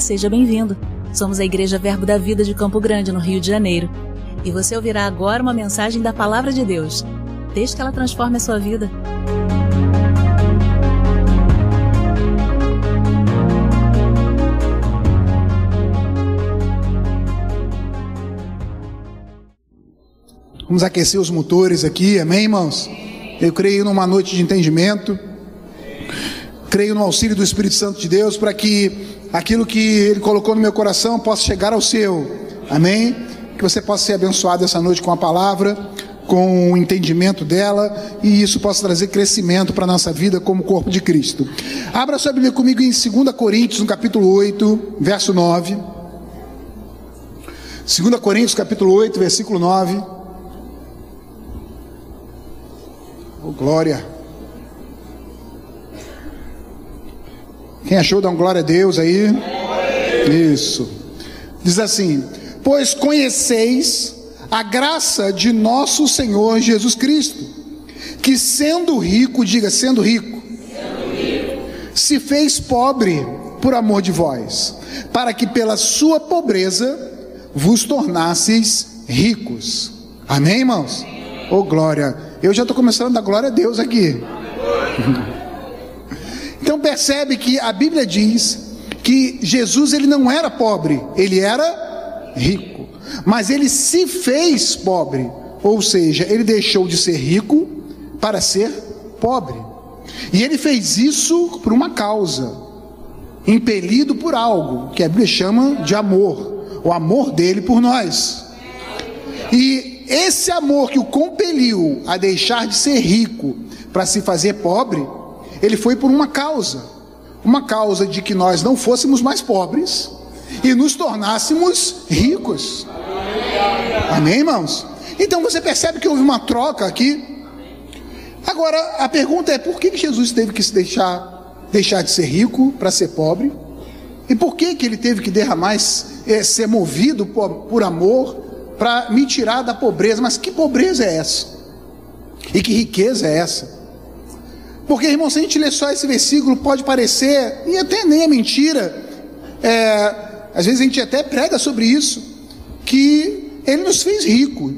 Seja bem-vindo. Somos a Igreja Verbo da Vida de Campo Grande, no Rio de Janeiro. E você ouvirá agora uma mensagem da Palavra de Deus. Desde que ela transforme a sua vida. Vamos aquecer os motores aqui, amém, irmãos? Eu creio numa noite de entendimento, creio no auxílio do Espírito Santo de Deus para que aquilo que Ele colocou no meu coração possa chegar ao seu, amém? Que você possa ser abençoado essa noite com a palavra, com o entendimento dela e isso possa trazer crescimento para a nossa vida como corpo de Cristo. Abra sua Bíblia comigo em 2 Coríntios, no capítulo 8, verso 9. 2 Coríntios, capítulo 8, versículo 9. Oh, glória. Quem achou, dá um glória a Deus aí. Isso. Diz assim: Pois conheceis a graça de nosso Senhor Jesus Cristo, que sendo rico, diga, sendo rico, se fez pobre por amor de vós, para que pela sua pobreza vos tornasseis ricos. Amém, irmãos? Oh, glória. Eu já estou começando a dar glória a Deus aqui. Então percebe que a Bíblia diz que Jesus ele não era pobre, ele era rico. Mas ele se fez pobre, ou seja, ele deixou de ser rico para ser pobre. E ele fez isso por uma causa, impelido por algo que a Bíblia chama de amor, o amor dele por nós. E esse amor que o compeliu a deixar de ser rico para se fazer pobre, ele foi por uma causa, uma causa de que nós não fôssemos mais pobres e nos tornássemos ricos. Amém, irmãos? Então você percebe que houve uma troca aqui. Agora a pergunta é: por que Jesus teve que se deixar, deixar de ser rico para ser pobre? E por que, que ele teve que derramar, é, ser movido por, por amor para me tirar da pobreza. Mas que pobreza é essa? E que riqueza é essa? Porque, irmão, se a gente ler só esse versículo, pode parecer, e até nem é mentira, é, às vezes a gente até prega sobre isso, que Ele nos fez rico,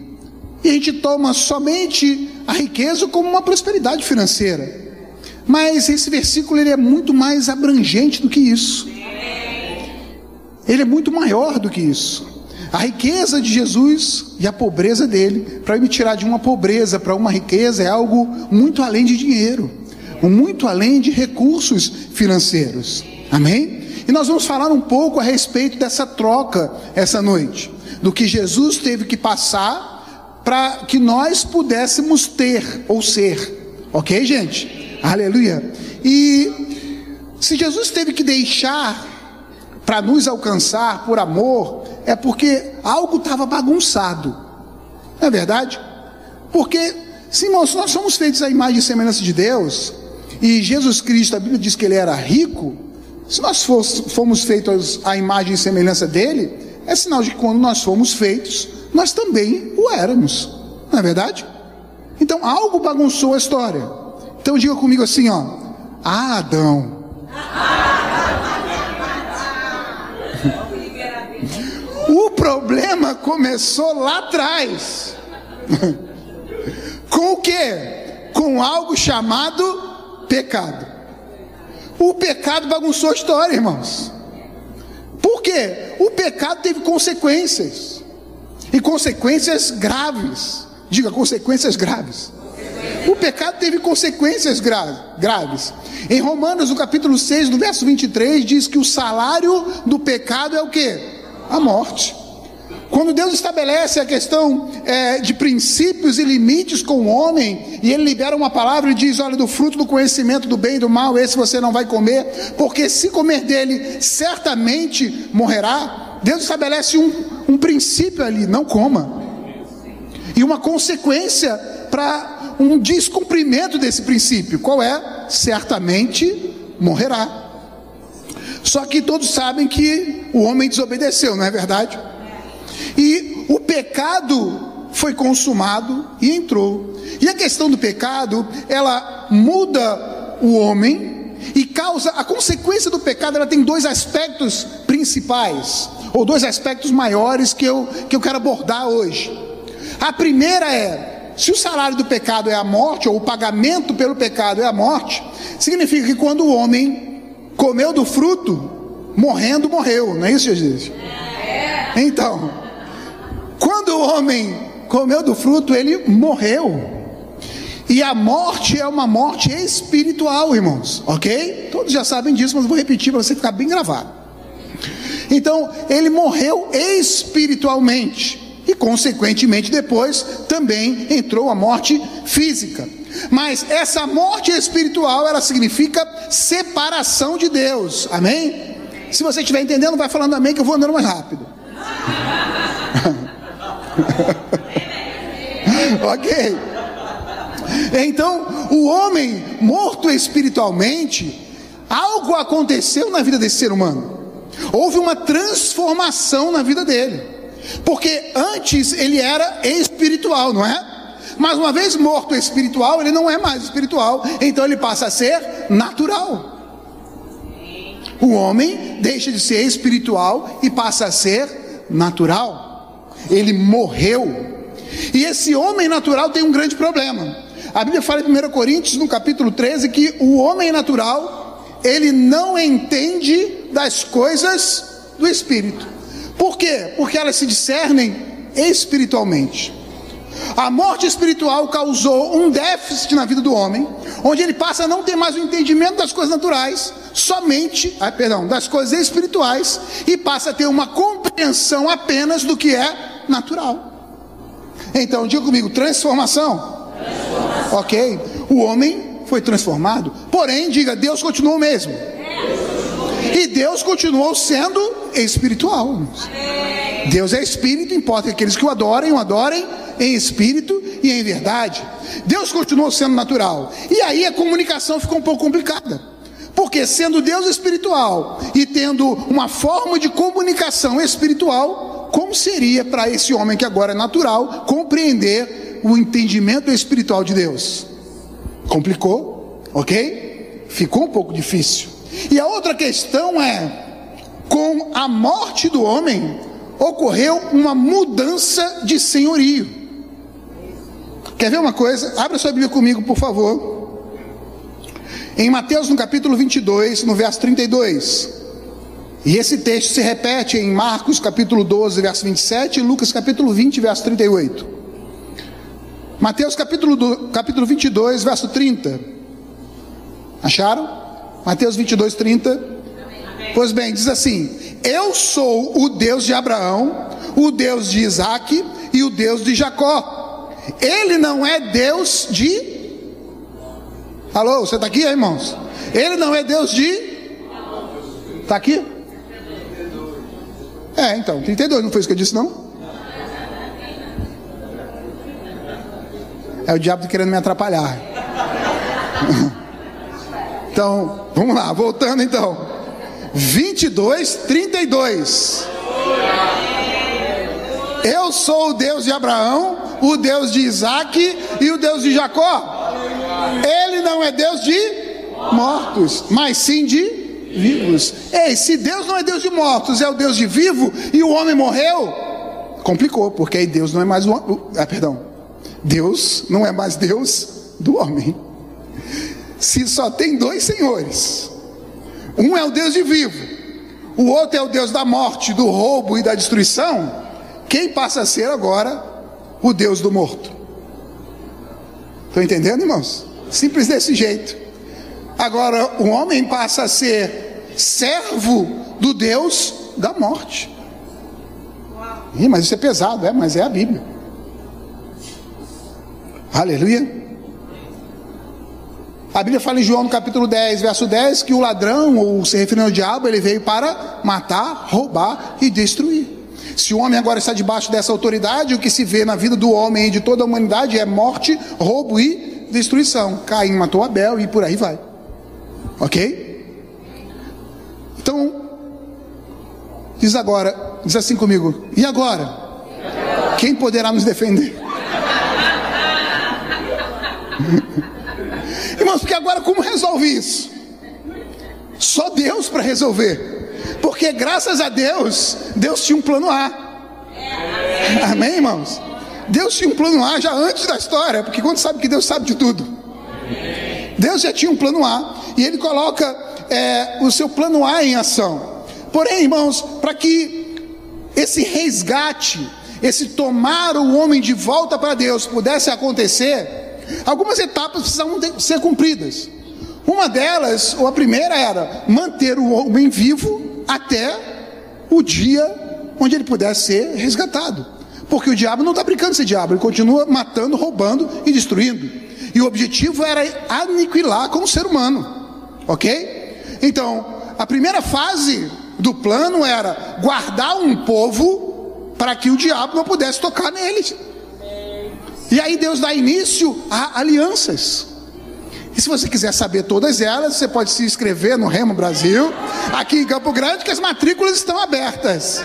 e a gente toma somente a riqueza como uma prosperidade financeira. Mas esse versículo ele é muito mais abrangente do que isso. Ele é muito maior do que isso. A riqueza de Jesus e a pobreza dele, para me tirar de uma pobreza para uma riqueza, é algo muito além de dinheiro, muito além de recursos financeiros. Amém? E nós vamos falar um pouco a respeito dessa troca essa noite, do que Jesus teve que passar para que nós pudéssemos ter ou ser. Ok, gente? Aleluia. E se Jesus teve que deixar para nos alcançar por amor, é porque algo estava bagunçado. Não é verdade? Porque, sim, nós somos feitos à imagem e semelhança de Deus, e Jesus Cristo, a Bíblia diz que ele era rico. Se nós fomos feitos à imagem e semelhança dele, é sinal de que quando nós fomos feitos, nós também o éramos. Não é verdade? Então algo bagunçou a história. Então diga comigo assim, ó. Ah, Adão. O problema começou lá atrás. Com o que? Com algo chamado pecado. O pecado bagunçou a história, irmãos. Por quê? O pecado teve consequências. E consequências graves. Diga, consequências graves. O pecado teve consequências graves. Em Romanos, no capítulo 6, no verso 23, diz que o salário do pecado é o que? a morte. Quando Deus estabelece a questão é, de princípios e limites com o homem, e ele libera uma palavra e diz: Olha, do fruto do conhecimento do bem e do mal, esse você não vai comer, porque se comer dele, certamente morrerá. Deus estabelece um, um princípio ali: não coma, e uma consequência para um descumprimento desse princípio: qual é? Certamente morrerá. Só que todos sabem que o homem desobedeceu, não é verdade? E o pecado foi consumado e entrou. E a questão do pecado, ela muda o homem, e causa a consequência do pecado, ela tem dois aspectos principais, ou dois aspectos maiores que eu, que eu quero abordar hoje. A primeira é: se o salário do pecado é a morte, ou o pagamento pelo pecado é a morte, significa que quando o homem comeu do fruto, morrendo, morreu, não é isso, Jesus? Então, quando o homem comeu do fruto, ele morreu. E a morte é uma morte espiritual, irmãos, ok? Todos já sabem disso, mas vou repetir para você ficar bem gravado. Então, ele morreu espiritualmente, e consequentemente depois também entrou a morte física. Mas essa morte espiritual, ela significa separação de Deus, amém? Se você estiver entendendo, vai falando amém que eu vou andando mais rápido. ok? Então, o homem morto espiritualmente, algo aconteceu na vida desse ser humano. Houve uma transformação na vida dele. Porque antes ele era espiritual, não é? Mas uma vez morto espiritual, ele não é mais espiritual, então ele passa a ser natural. O homem deixa de ser espiritual e passa a ser natural. Ele morreu. E esse homem natural tem um grande problema. A Bíblia fala em 1 Coríntios, no capítulo 13, que o homem natural, ele não entende das coisas do Espírito. Por quê? Porque elas se discernem espiritualmente. A morte espiritual causou um déficit na vida do homem, onde ele passa a não ter mais o entendimento das coisas naturais, somente, ah, perdão, das coisas espirituais, e passa a ter uma compreensão apenas do que é natural. Então, diga comigo, transformação. Ok? O homem foi transformado, porém, diga, Deus continuou o mesmo. E Deus continuou sendo espiritual. Deus é espírito, importa que aqueles que o adorem, o adorem em espírito e em verdade. Deus continuou sendo natural. E aí a comunicação ficou um pouco complicada. Porque sendo Deus espiritual e tendo uma forma de comunicação espiritual, como seria para esse homem que agora é natural compreender o entendimento espiritual de Deus. Complicou, ok? Ficou um pouco difícil. E a outra questão é: com a morte do homem, ocorreu uma mudança de senhorio. Quer ver uma coisa? Abra sua Bíblia comigo, por favor. Em Mateus, no capítulo 22, no verso 32. E esse texto se repete em Marcos, capítulo 12, verso 27, e Lucas, capítulo 20, verso 38. Mateus capítulo, do, capítulo 22, verso 30. Acharam? Mateus 22, 30. Pois bem, diz assim: Eu sou o Deus de Abraão, o Deus de Isaac e o Deus de Jacó. Ele não é Deus de. Alô, você está aqui, irmãos? Ele não é Deus de. Está aqui? É, então, 32, não foi isso que eu disse, não? É o diabo querendo me atrapalhar. Então, vamos lá, voltando então. 22, 32. Eu sou o Deus de Abraão, o Deus de Isaac e o Deus de Jacó. Ele não é Deus de mortos, mas sim de vivos. Ei, se Deus não é Deus de mortos, é o Deus de vivo e o homem morreu, complicou, porque aí Deus não é mais o. Ah, perdão. Deus não é mais Deus do homem. Se só tem dois senhores, um é o Deus de vivo, o outro é o Deus da morte, do roubo e da destruição, quem passa a ser agora o Deus do morto? Estão entendendo, irmãos? Simples desse jeito. Agora, o homem passa a ser servo do Deus da morte. Ih, mas isso é pesado, é, mas é a Bíblia. Aleluia. A Bíblia fala em João no capítulo 10, verso 10, que o ladrão, ou se referindo ao diabo, ele veio para matar, roubar e destruir. Se o homem agora está debaixo dessa autoridade, o que se vê na vida do homem e de toda a humanidade é morte, roubo e destruição. Caim matou Abel e por aí vai. Ok? Então, diz agora, diz assim comigo, e agora? Quem poderá nos defender? Irmãos, porque agora como resolve isso? Só Deus para resolver. Porque graças a Deus, Deus tinha um plano A. Amém, irmãos? Deus tinha um plano A já antes da história, porque quando sabe que Deus sabe de tudo. Deus já tinha um plano A e ele coloca é, o seu plano A em ação. Porém, irmãos, para que esse resgate, esse tomar o homem de volta para Deus pudesse acontecer, algumas etapas precisavam ser cumpridas. Uma delas, ou a primeira, era manter o homem vivo até o dia onde ele pudesse ser resgatado. Porque o diabo não está brincando esse diabo, ele continua matando, roubando e destruindo. E o objetivo era aniquilar com o ser humano. Ok? Então, a primeira fase do plano era guardar um povo para que o diabo não pudesse tocar neles. E aí Deus dá início a alianças. E se você quiser saber todas elas, você pode se inscrever no Remo Brasil, aqui em Campo Grande, que as matrículas estão abertas.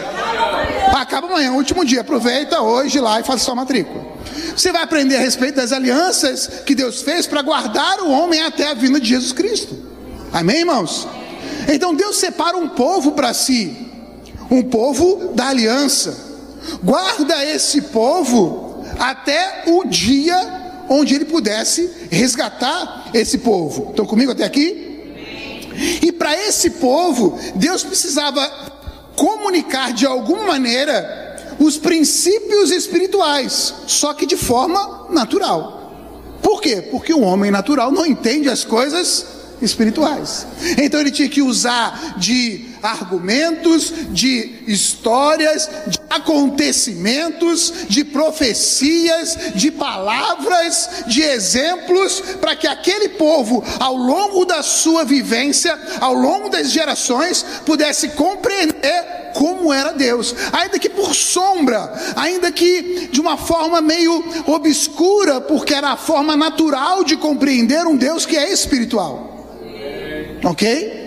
Acaba amanhã, último dia. Aproveita hoje lá e faça sua matrícula. Você vai aprender a respeito das alianças que Deus fez para guardar o homem até a vinda de Jesus Cristo. Amém, irmãos? Então Deus separa um povo para si, um povo da aliança. Guarda esse povo até o dia onde ele pudesse resgatar esse povo. Estão comigo até aqui? E para esse povo, Deus precisava comunicar de alguma maneira os princípios espirituais, só que de forma natural. Por quê? Porque o homem natural não entende as coisas espirituais. Então ele tinha que usar de argumentos, de histórias, de acontecimentos, de profecias, de palavras, de exemplos, para que aquele povo, ao longo da sua vivência, ao longo das gerações, pudesse compreender como era Deus, ainda que por sombra, ainda que de uma forma meio obscura, porque era a forma natural de compreender um Deus que é espiritual. Ok?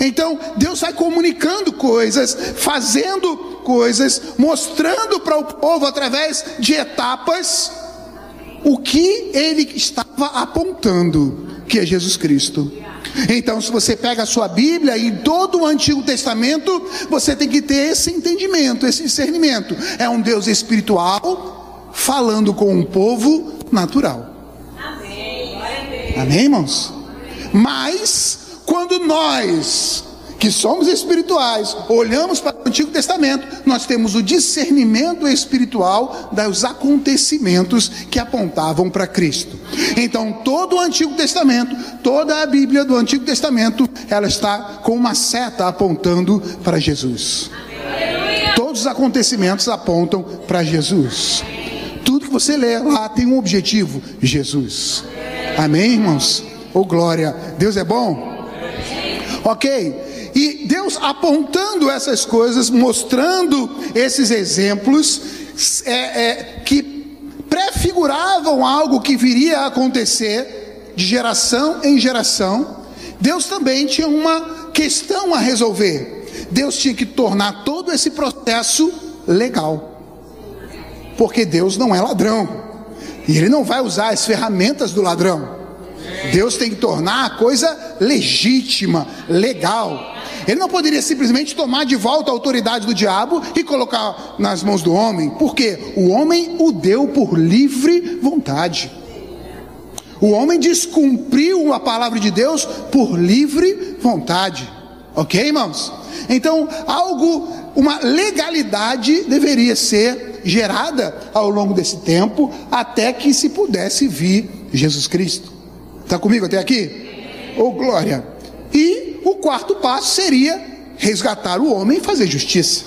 Então, Deus vai comunicando coisas, fazendo coisas, mostrando para o povo através de etapas o que ele estava apontando, que é Jesus Cristo. Então, se você pega a sua Bíblia e todo o Antigo Testamento, você tem que ter esse entendimento, esse discernimento. É um Deus espiritual falando com um povo natural. Amém, Amém irmãos? Mas quando nós, que somos espirituais, olhamos para o Antigo Testamento, nós temos o discernimento espiritual dos acontecimentos que apontavam para Cristo. Então, todo o Antigo Testamento, toda a Bíblia do Antigo Testamento, ela está com uma seta apontando para Jesus. Todos os acontecimentos apontam para Jesus. Tudo que você lê lá tem um objetivo: Jesus. Amém, irmãos? Oh glória, Deus é bom. Ok? E Deus apontando essas coisas, mostrando esses exemplos é, é, que prefiguravam algo que viria a acontecer de geração em geração, Deus também tinha uma questão a resolver. Deus tinha que tornar todo esse processo legal. Porque Deus não é ladrão. E ele não vai usar as ferramentas do ladrão. Deus tem que tornar a coisa legítima, legal. Ele não poderia simplesmente tomar de volta a autoridade do diabo e colocar nas mãos do homem, porque o homem o deu por livre vontade. O homem descumpriu a palavra de Deus por livre vontade. Ok, irmãos? Então, algo, uma legalidade deveria ser gerada ao longo desse tempo, até que se pudesse vir Jesus Cristo. Está comigo até aqui? Oh, glória! E o quarto passo seria resgatar o homem e fazer justiça.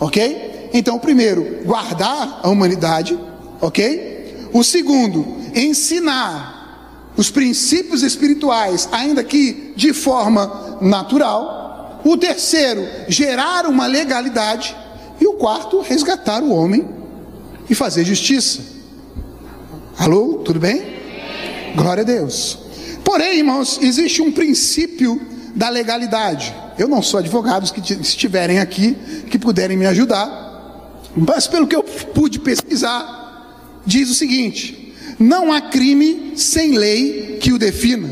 Ok? Então, primeiro, guardar a humanidade. Ok? O segundo, ensinar os princípios espirituais, ainda que de forma natural. O terceiro, gerar uma legalidade. E o quarto, resgatar o homem e fazer justiça. Alô, tudo bem? Glória a Deus. Porém, irmãos, existe um princípio da legalidade. Eu não sou advogado, que estiverem aqui, que puderem me ajudar, mas pelo que eu pude pesquisar, diz o seguinte: não há crime sem lei que o defina,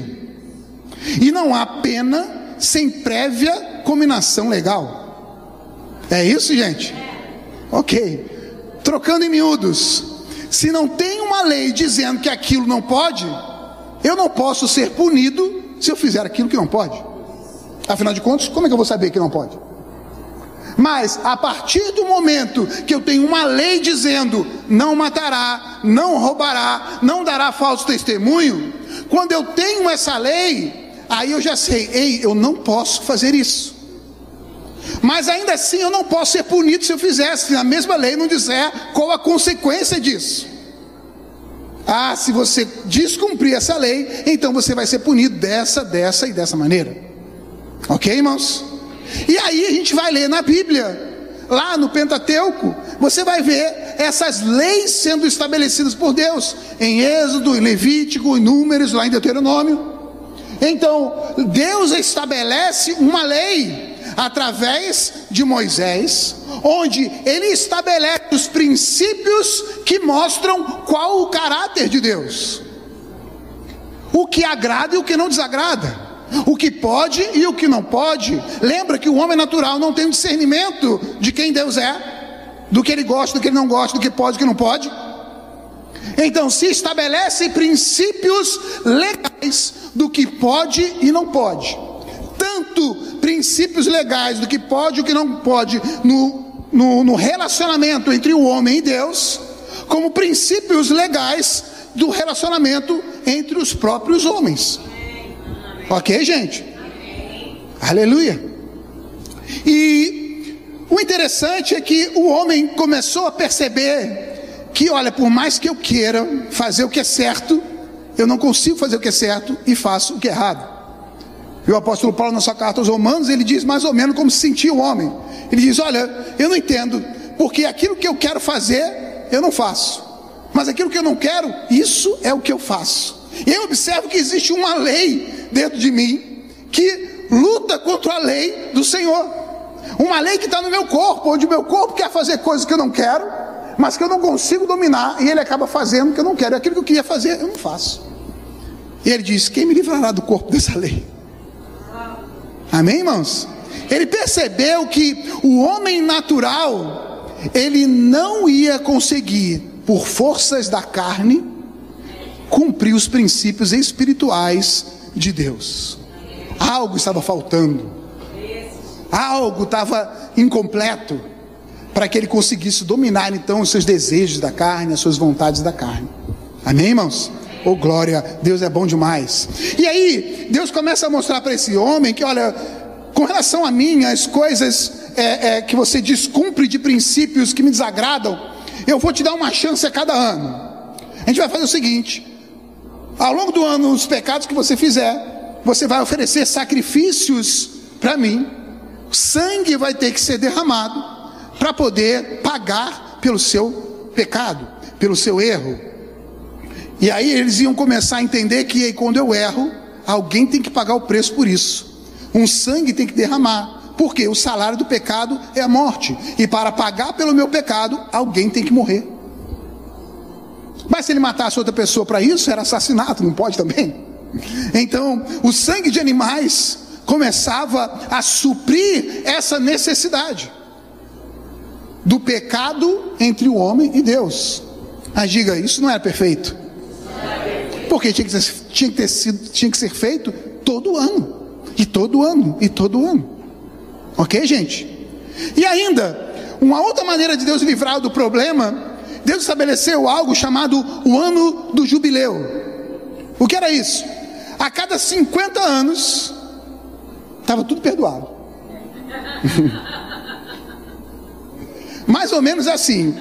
e não há pena sem prévia combinação legal. É isso, gente? Ok. Trocando em miúdos, se não tem uma lei dizendo que aquilo não pode, eu não posso ser punido se eu fizer aquilo que não pode. Afinal de contas, como é que eu vou saber que não pode? Mas a partir do momento que eu tenho uma lei dizendo não matará, não roubará, não dará falso testemunho, quando eu tenho essa lei, aí eu já sei, ei, eu não posso fazer isso. Mas ainda assim eu não posso ser punido se eu fizesse, se a mesma lei não disser qual a consequência disso. Ah, se você descumprir essa lei, então você vai ser punido dessa, dessa e dessa maneira. Ok, irmãos? E aí a gente vai ler na Bíblia, lá no Pentateuco, você vai ver essas leis sendo estabelecidas por Deus, em Êxodo, em Levítico, em Números, lá em Deuteronômio. Então, Deus estabelece uma lei através de Moisés, onde ele estabelece os princípios que mostram qual o caráter de Deus. O que agrada e o que não desagrada. O que pode e o que não pode. Lembra que o homem natural não tem discernimento de quem Deus é, do que ele gosta, do que ele não gosta, do que pode e do que não pode. Então se estabelece princípios legais do que pode e não pode. Tanto princípios legais do que pode e o que não pode no, no, no relacionamento entre o homem e Deus, como princípios legais do relacionamento entre os próprios homens. Ok, gente? Aleluia. E o interessante é que o homem começou a perceber que, olha, por mais que eu queira fazer o que é certo, eu não consigo fazer o que é certo e faço o que é errado. E o apóstolo Paulo, na sua carta aos Romanos, ele diz mais ou menos como se sentia o homem. Ele diz: Olha, eu não entendo, porque aquilo que eu quero fazer, eu não faço. Mas aquilo que eu não quero, isso é o que eu faço. E eu observo que existe uma lei dentro de mim que luta contra a lei do Senhor. Uma lei que está no meu corpo, onde o meu corpo quer fazer coisas que eu não quero, mas que eu não consigo dominar, e ele acaba fazendo o que eu não quero. E aquilo que eu queria fazer, eu não faço. E ele diz: Quem me livrará do corpo dessa lei? Amém, irmãos? Ele percebeu que o homem natural, ele não ia conseguir, por forças da carne, cumprir os princípios espirituais de Deus. Algo estava faltando, algo estava incompleto para que ele conseguisse dominar então os seus desejos da carne, as suas vontades da carne. Amém, irmãos? Oh glória, Deus é bom demais. E aí, Deus começa a mostrar para esse homem que, olha, com relação a mim, as coisas é, é, que você descumpre de princípios que me desagradam, eu vou te dar uma chance a cada ano. A gente vai fazer o seguinte: ao longo do ano, os pecados que você fizer, você vai oferecer sacrifícios para mim. Sangue vai ter que ser derramado para poder pagar pelo seu pecado, pelo seu erro. E aí eles iam começar a entender que aí, quando eu erro, alguém tem que pagar o preço por isso. Um sangue tem que derramar. Porque o salário do pecado é a morte. E para pagar pelo meu pecado, alguém tem que morrer. Mas se ele matasse outra pessoa para isso, era assassinato, não pode também? Então, o sangue de animais começava a suprir essa necessidade do pecado entre o homem e Deus. Mas diga, isso não era perfeito. Porque tinha que, ser, tinha que, ter sido, tinha que ser feito todo ano. E todo ano, e todo ano. Ok, gente? E ainda, uma outra maneira de Deus livrar do problema Deus estabeleceu algo chamado o ano do jubileu. O que era isso? A cada 50 anos, estava tudo perdoado. Mais ou menos assim.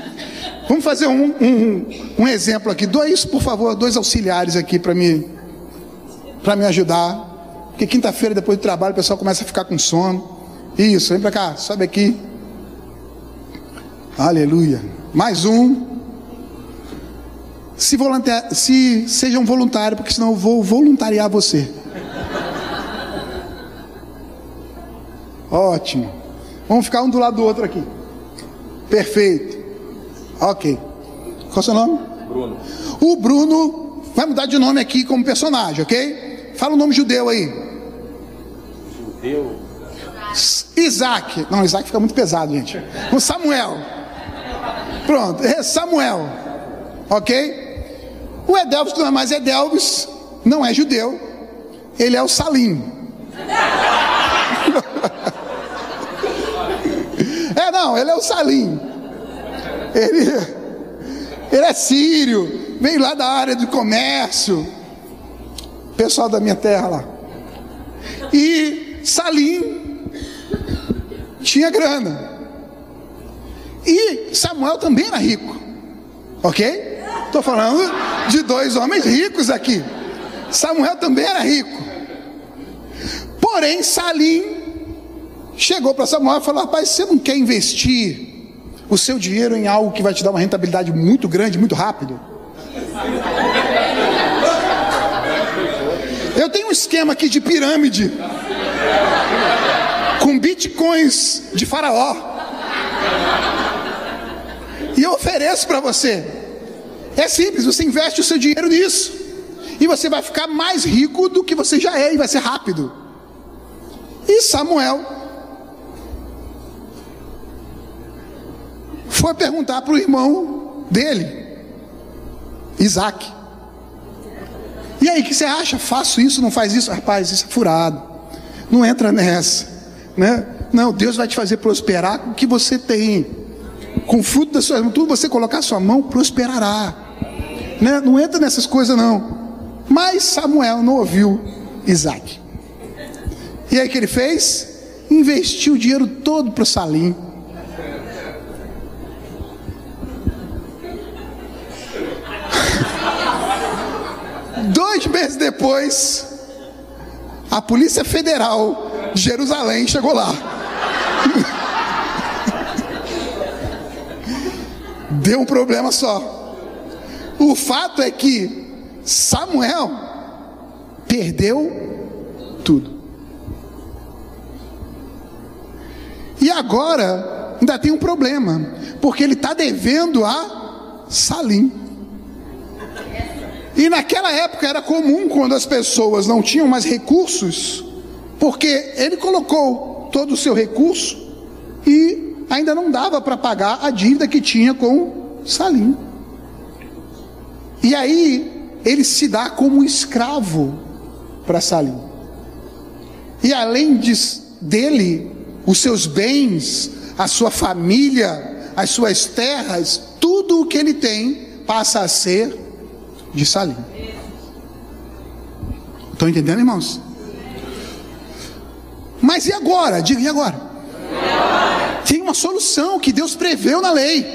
Vamos fazer um, um, um, exemplo aqui. Dois, por favor, dois auxiliares aqui para me, me ajudar. Porque quinta-feira, depois do trabalho, o pessoal começa a ficar com sono. Isso, vem para cá, sobe aqui. Aleluia. Mais um. Se, se seja um voluntário, porque senão eu vou voluntariar você. Ótimo. Vamos ficar um do lado do outro aqui. Perfeito. Ok. Qual é o seu nome? Bruno. O Bruno vai mudar de nome aqui como personagem, ok? Fala o nome judeu aí. Deu. Isaac. Não, Isaac fica muito pesado, gente. Com Samuel. Pronto, é Samuel. Ok? O Edelvis não é mais Edelvis, não é judeu. Ele é o Salim. é, não, ele é o Salim. Ele, ele é sírio, vem lá da área do comércio. Pessoal da minha terra lá. E Salim tinha grana. E Samuel também era rico. Ok? Estou falando de dois homens ricos aqui. Samuel também era rico. Porém, Salim chegou para Samuel e falou: Rapaz, você não quer investir o seu dinheiro em algo que vai te dar uma rentabilidade muito grande, muito rápido? Eu tenho um esquema aqui de pirâmide com bitcoins de faraó. E eu ofereço para você. É simples, você investe o seu dinheiro nisso. E você vai ficar mais rico do que você já é e vai ser rápido. E Samuel foi perguntar para o irmão dele, Isaac. E aí, o que você acha? Faço isso, não faz isso? Rapaz, isso é furado. Não entra nessa. Né? Não, Deus vai te fazer prosperar com o que você tem. Com o fruto das suas mãos, tudo você colocar a sua mão, prosperará. Né? Não entra nessas coisas, não. Mas Samuel não ouviu Isaac. E aí o que ele fez? Investiu o dinheiro todo para o Salim. Dois meses depois, a Polícia Federal de Jerusalém chegou lá. Deu um problema só. O fato é que Samuel perdeu tudo. E agora ainda tem um problema, porque ele está devendo a Salim. E naquela época era comum quando as pessoas não tinham mais recursos, porque ele colocou todo o seu recurso e ainda não dava para pagar a dívida que tinha com Salim. E aí ele se dá como escravo para Salim. E além de, dele, os seus bens, a sua família, as suas terras, tudo o que ele tem passa a ser de Salim. Estão entendendo, irmãos? Mas e agora? Diga, e agora? Tem uma solução que Deus preveu na lei.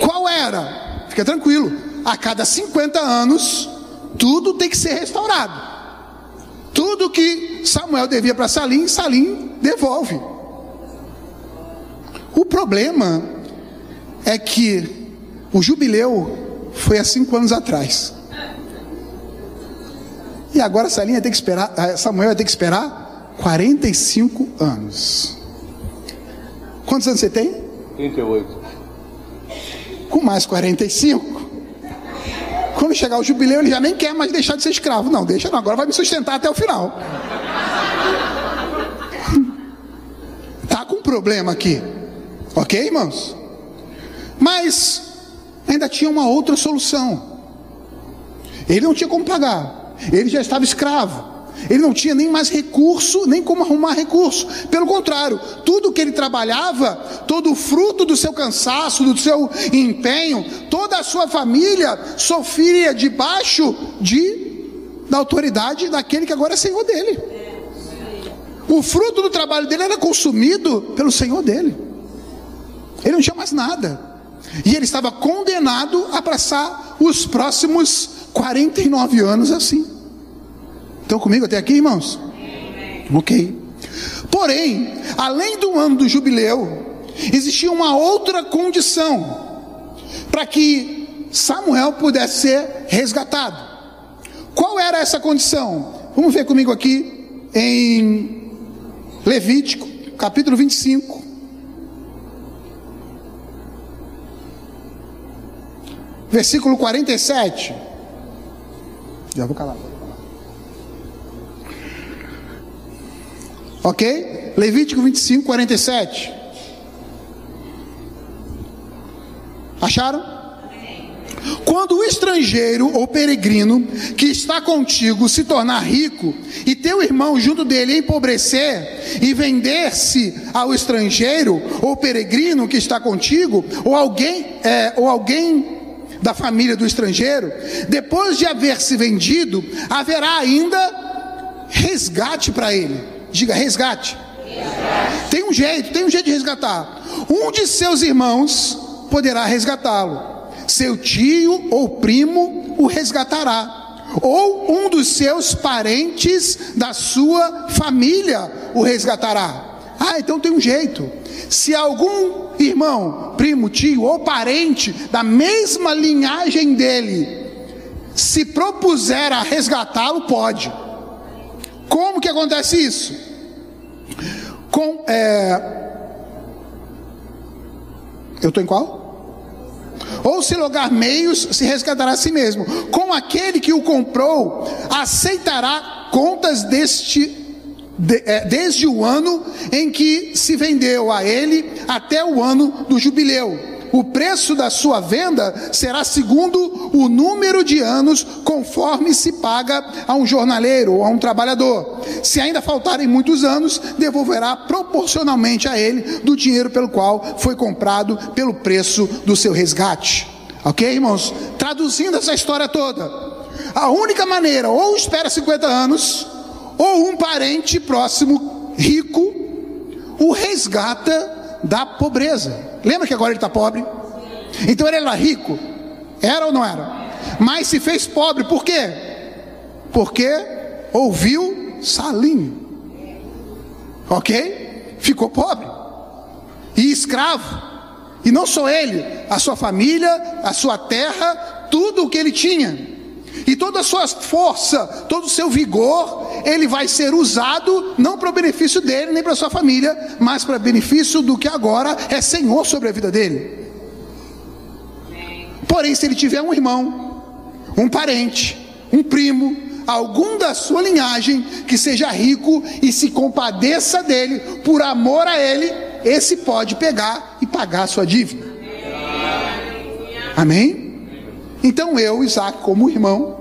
Qual era? Fica tranquilo. A cada 50 anos, tudo tem que ser restaurado. Tudo que Samuel devia para Salim, Salim devolve. O problema é que o jubileu foi há cinco anos atrás. E agora Salim vai ter que esperar, eh, Samuel vai ter que esperar 45 anos. Quantos anos você tem? 38. Com mais 45. Quando chegar o jubileu, ele já nem quer mais deixar de ser escravo. Não, deixa não, agora vai me sustentar até o final. Tá com problema aqui. Ok, irmãos? Mas ainda tinha uma outra solução. Ele não tinha como pagar, ele já estava escravo. Ele não tinha nem mais recurso, nem como arrumar recurso. Pelo contrário, tudo que ele trabalhava, todo o fruto do seu cansaço, do seu empenho, toda a sua família sofria debaixo de da autoridade daquele que agora é senhor dele. O fruto do trabalho dele era consumido pelo senhor dele. Ele não tinha mais nada. E ele estava condenado a passar os próximos 49 anos assim. Estão comigo até aqui, irmãos? Ok. Porém, além do ano do jubileu, existia uma outra condição para que Samuel pudesse ser resgatado. Qual era essa condição? Vamos ver comigo aqui em Levítico, capítulo 25. Versículo 47. Já vou calar. Ok? Levítico 25, 47. Acharam? Quando o estrangeiro ou peregrino que está contigo se tornar rico e teu irmão junto dele empobrecer e vender-se ao estrangeiro ou peregrino que está contigo ou alguém é, ou alguém da família do estrangeiro, depois de haver se vendido, haverá ainda resgate para ele. Diga resgate. resgate. Tem um jeito, tem um jeito de resgatar. Um de seus irmãos poderá resgatá-lo seu tio ou primo o resgatará, ou um dos seus parentes da sua família o resgatará. Ah, então tem um jeito. Se algum irmão, primo, tio ou parente da mesma linhagem dele se propuser a resgatá-lo, pode. Como que acontece isso? Com, é... Eu estou em qual? ou se logar meios, se resgatará a si mesmo. Com aquele que o comprou, aceitará contas deste é, desde o ano em que se vendeu a ele até o ano do jubileu o preço da sua venda será segundo o número de anos, conforme se paga a um jornaleiro ou a um trabalhador. Se ainda faltarem muitos anos, devolverá proporcionalmente a ele do dinheiro pelo qual foi comprado pelo preço do seu resgate. Ok, irmãos? Traduzindo essa história toda, a única maneira, ou espera 50 anos, ou um parente próximo, rico, o resgata da pobreza. Lembra que agora ele está pobre? Então ele era rico? Era ou não era? Mas se fez pobre, por quê? Porque ouviu salinho. Ok? Ficou pobre. E escravo. E não só ele, a sua família, a sua terra, tudo o que ele tinha. E toda a sua força, todo o seu vigor, ele vai ser usado não para o benefício dele, nem para a sua família, mas para benefício do que agora é Senhor sobre a vida dele. Porém, se ele tiver um irmão, um parente, um primo, algum da sua linhagem que seja rico e se compadeça dele por amor a ele, esse pode pegar e pagar a sua dívida. Amém? Então eu, Isaac, como irmão,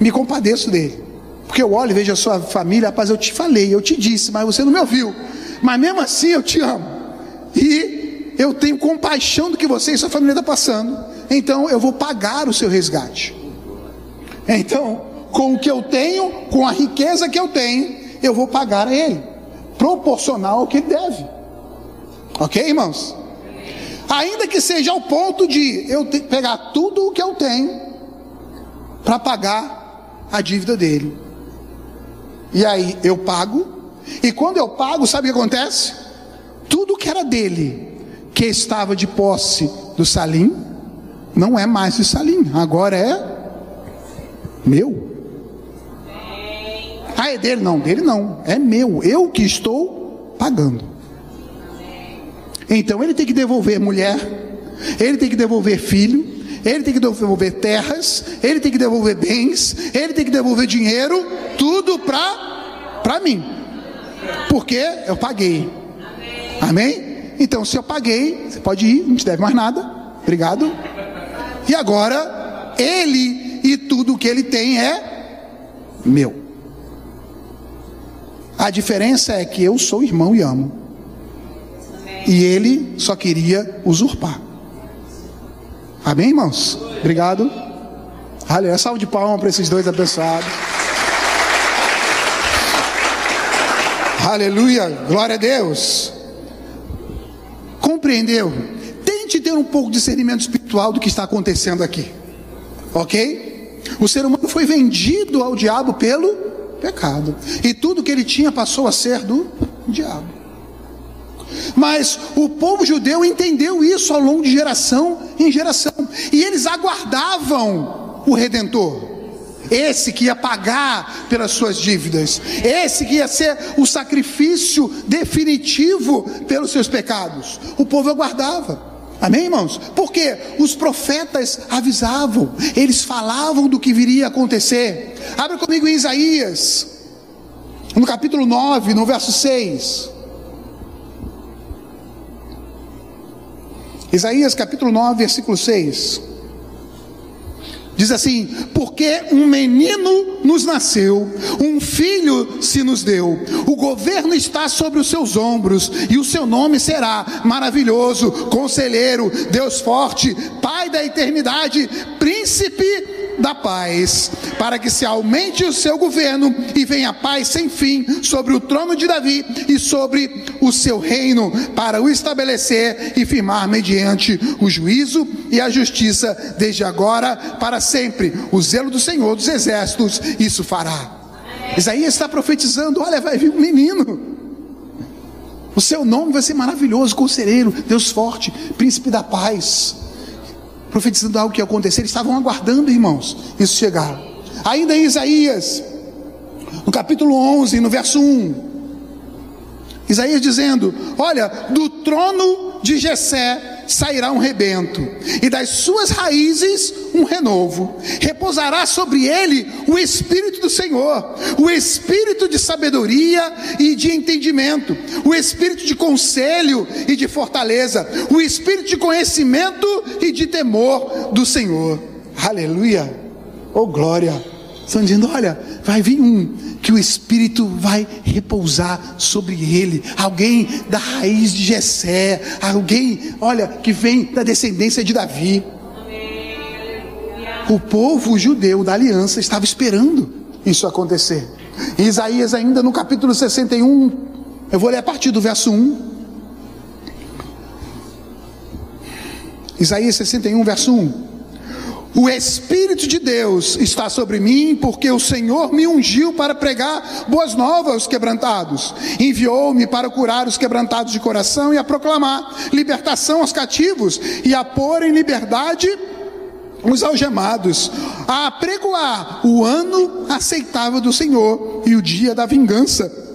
me compadeço dele. Porque eu olho e vejo a sua família, rapaz, eu te falei, eu te disse, mas você não me ouviu. Mas mesmo assim eu te amo. E eu tenho compaixão do que você e sua família está passando. Então eu vou pagar o seu resgate. Então, com o que eu tenho, com a riqueza que eu tenho, eu vou pagar a ele. Proporcional ao que ele deve. Ok, irmãos? Ainda que seja ao ponto de eu pegar tudo o que eu tenho para pagar a dívida dele. E aí eu pago, e quando eu pago, sabe o que acontece? Tudo que era dele, que estava de posse do Salim, não é mais do Salim, agora é meu. Ah, é dele? Não, dele não, é meu, eu que estou pagando. Então ele tem que devolver mulher, ele tem que devolver filho, ele tem que devolver terras, ele tem que devolver bens, ele tem que devolver dinheiro, tudo para para mim. Porque eu paguei. Amém? Então, se eu paguei, você pode ir, não te deve mais nada. Obrigado. E agora, ele e tudo que ele tem é meu. A diferença é que eu sou irmão e amo. E ele só queria usurpar. Amém, irmãos? Obrigado. Aleluia. Salve de palmas para esses dois abençoados. Aleluia. Glória a Deus. Compreendeu? Tente ter um pouco de discernimento espiritual do que está acontecendo aqui. Ok? O ser humano foi vendido ao diabo pelo pecado. E tudo que ele tinha passou a ser do diabo. Mas o povo judeu entendeu isso ao longo de geração em geração, e eles aguardavam o redentor. Esse que ia pagar pelas suas dívidas, esse que ia ser o sacrifício definitivo pelos seus pecados. O povo aguardava. Amém, irmãos? Porque os profetas avisavam, eles falavam do que viria a acontecer. Abra comigo em Isaías, No capítulo 9, no verso 6. Isaías capítulo 9, versículo 6. Diz assim: Porque um menino nos nasceu, um filho se nos deu, o governo está sobre os seus ombros, e o seu nome será maravilhoso, conselheiro, Deus forte, Pai da eternidade, príncipe da paz, para que se aumente o seu governo e venha paz sem fim sobre o trono de Davi e sobre o seu reino, para o estabelecer e firmar mediante o juízo e a justiça, desde agora para sempre. O zelo do Senhor dos exércitos isso fará. Isaías está profetizando: olha, vai vir um menino. O seu nome vai ser maravilhoso, conselheiro, Deus forte, príncipe da paz profetizando algo que ia acontecer, eles estavam aguardando, irmãos, isso chegar. Ainda em Isaías, no capítulo 11, no verso 1, Isaías dizendo: Olha, do trono de Jessé sairá um rebento, e das suas raízes um renovo. Repousará sobre ele o Espírito do Senhor, o Espírito de sabedoria e de entendimento, o Espírito de conselho e de fortaleza, o Espírito de conhecimento e de temor do Senhor. Aleluia! Oh glória! Estão dizendo: olha, vai vir um que o Espírito vai repousar sobre ele, alguém da raiz de Jessé, alguém, olha, que vem da descendência de Davi. O povo judeu da aliança estava esperando isso acontecer. Isaías, ainda no capítulo 61, eu vou ler a partir do verso 1. Isaías 61, verso 1. O Espírito de Deus está sobre mim, porque o Senhor me ungiu para pregar boas novas aos quebrantados. Enviou-me para curar os quebrantados de coração e a proclamar libertação aos cativos e a pôr em liberdade os algemados, a apregoar o ano aceitável do Senhor e o dia da vingança